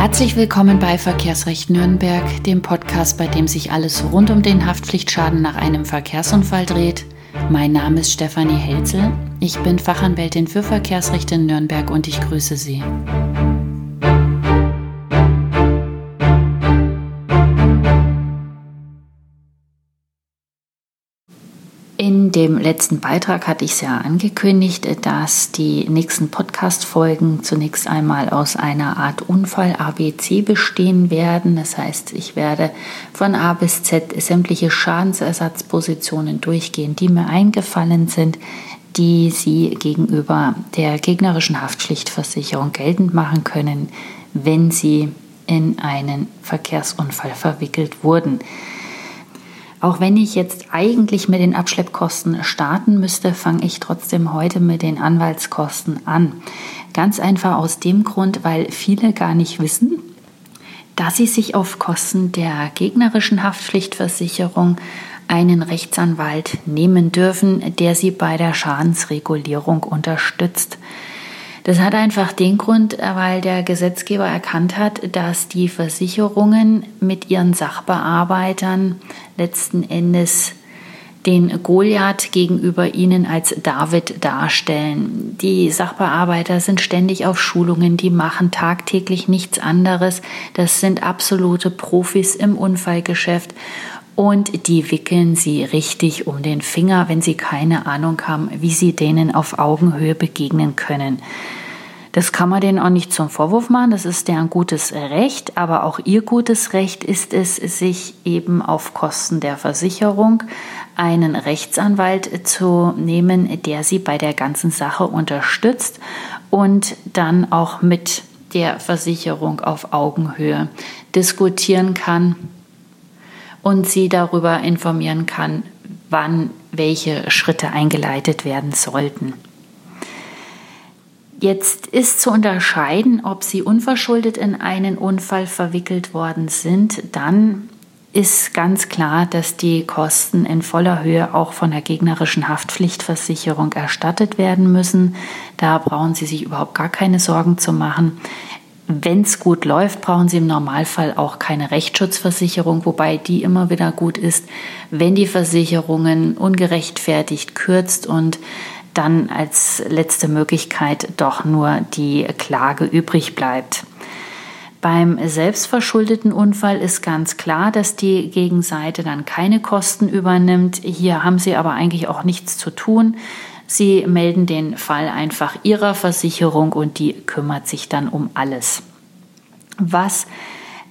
Herzlich willkommen bei Verkehrsrecht Nürnberg, dem Podcast, bei dem sich alles rund um den Haftpflichtschaden nach einem Verkehrsunfall dreht. Mein Name ist Stefanie Helzel. Ich bin Fachanwältin für Verkehrsrecht in Nürnberg und ich grüße Sie. In dem letzten Beitrag hatte ich es ja angekündigt, dass die nächsten Podcast-Folgen zunächst einmal aus einer Art Unfall ABC bestehen werden. Das heißt, ich werde von A bis Z sämtliche Schadensersatzpositionen durchgehen, die mir eingefallen sind, die Sie gegenüber der gegnerischen Haftpflichtversicherung geltend machen können, wenn Sie in einen Verkehrsunfall verwickelt wurden. Auch wenn ich jetzt eigentlich mit den Abschleppkosten starten müsste, fange ich trotzdem heute mit den Anwaltskosten an. Ganz einfach aus dem Grund, weil viele gar nicht wissen, dass sie sich auf Kosten der gegnerischen Haftpflichtversicherung einen Rechtsanwalt nehmen dürfen, der sie bei der Schadensregulierung unterstützt. Das hat einfach den Grund, weil der Gesetzgeber erkannt hat, dass die Versicherungen mit ihren Sachbearbeitern letzten Endes den Goliath gegenüber ihnen als David darstellen. Die Sachbearbeiter sind ständig auf Schulungen, die machen tagtäglich nichts anderes. Das sind absolute Profis im Unfallgeschäft und die wickeln sie richtig um den Finger, wenn sie keine Ahnung haben, wie sie denen auf Augenhöhe begegnen können. Das kann man denen auch nicht zum Vorwurf machen, das ist deren gutes Recht, aber auch ihr gutes Recht ist es, sich eben auf Kosten der Versicherung einen Rechtsanwalt zu nehmen, der sie bei der ganzen Sache unterstützt und dann auch mit der Versicherung auf Augenhöhe diskutieren kann und sie darüber informieren kann, wann welche Schritte eingeleitet werden sollten. Jetzt ist zu unterscheiden, ob Sie unverschuldet in einen Unfall verwickelt worden sind. Dann ist ganz klar, dass die Kosten in voller Höhe auch von der gegnerischen Haftpflichtversicherung erstattet werden müssen. Da brauchen Sie sich überhaupt gar keine Sorgen zu machen. Wenn es gut läuft, brauchen Sie im Normalfall auch keine Rechtsschutzversicherung, wobei die immer wieder gut ist, wenn die Versicherungen ungerechtfertigt kürzt und dann als letzte Möglichkeit doch nur die Klage übrig bleibt. Beim selbstverschuldeten Unfall ist ganz klar, dass die Gegenseite dann keine Kosten übernimmt. Hier haben Sie aber eigentlich auch nichts zu tun. Sie melden den Fall einfach Ihrer Versicherung und die kümmert sich dann um alles. Was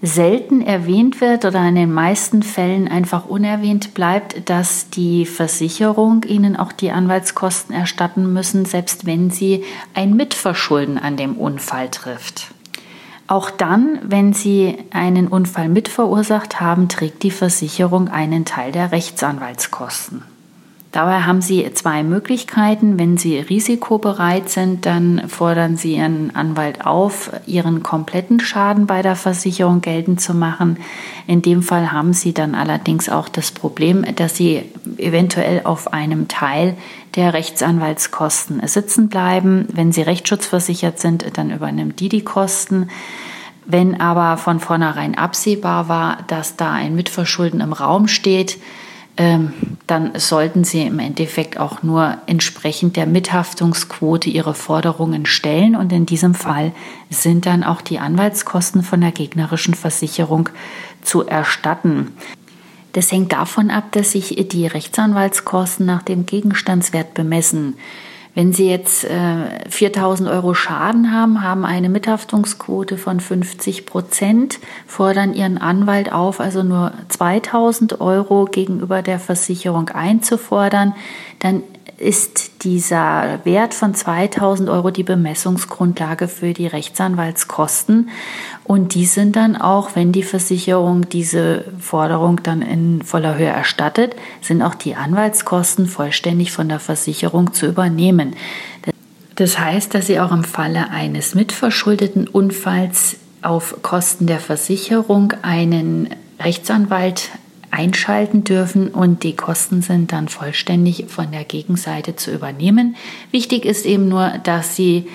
selten erwähnt wird oder in den meisten Fällen einfach unerwähnt bleibt, dass die Versicherung ihnen auch die Anwaltskosten erstatten müssen, selbst wenn sie ein Mitverschulden an dem Unfall trifft. Auch dann, wenn Sie einen Unfall mitverursacht haben, trägt die Versicherung einen Teil der Rechtsanwaltskosten. Dabei haben Sie zwei Möglichkeiten. Wenn Sie risikobereit sind, dann fordern Sie Ihren Anwalt auf, Ihren kompletten Schaden bei der Versicherung geltend zu machen. In dem Fall haben Sie dann allerdings auch das Problem, dass Sie eventuell auf einem Teil der Rechtsanwaltskosten sitzen bleiben. Wenn Sie rechtsschutzversichert sind, dann übernimmt die die Kosten. Wenn aber von vornherein absehbar war, dass da ein Mitverschulden im Raum steht, dann sollten Sie im Endeffekt auch nur entsprechend der Mithaftungsquote Ihre Forderungen stellen. Und in diesem Fall sind dann auch die Anwaltskosten von der gegnerischen Versicherung zu erstatten. Das hängt davon ab, dass sich die Rechtsanwaltskosten nach dem Gegenstandswert bemessen. Wenn Sie jetzt äh, 4000 Euro Schaden haben, haben eine Mithaftungsquote von 50 Prozent, fordern Ihren Anwalt auf, also nur 2000 Euro gegenüber der Versicherung einzufordern, dann ist dieser Wert von 2000 Euro die Bemessungsgrundlage für die Rechtsanwaltskosten. Und die sind dann auch, wenn die Versicherung diese Forderung dann in voller Höhe erstattet, sind auch die Anwaltskosten vollständig von der Versicherung zu übernehmen. Das heißt, dass sie auch im Falle eines mitverschuldeten Unfalls auf Kosten der Versicherung einen Rechtsanwalt einschalten dürfen und die Kosten sind dann vollständig von der Gegenseite zu übernehmen. Wichtig ist eben nur, dass Sie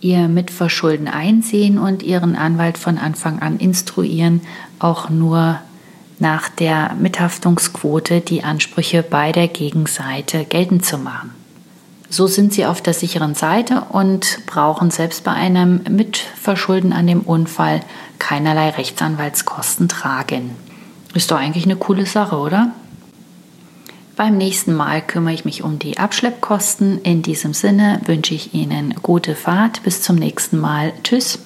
ihr Mitverschulden einsehen und ihren Anwalt von Anfang an instruieren, auch nur nach der Mithaftungsquote die Ansprüche bei der Gegenseite geltend zu machen. So sind sie auf der sicheren Seite und brauchen selbst bei einem Mitverschulden an dem Unfall keinerlei Rechtsanwaltskosten tragen. Ist doch eigentlich eine coole Sache, oder? Beim nächsten Mal kümmere ich mich um die Abschleppkosten. In diesem Sinne wünsche ich Ihnen gute Fahrt. Bis zum nächsten Mal. Tschüss.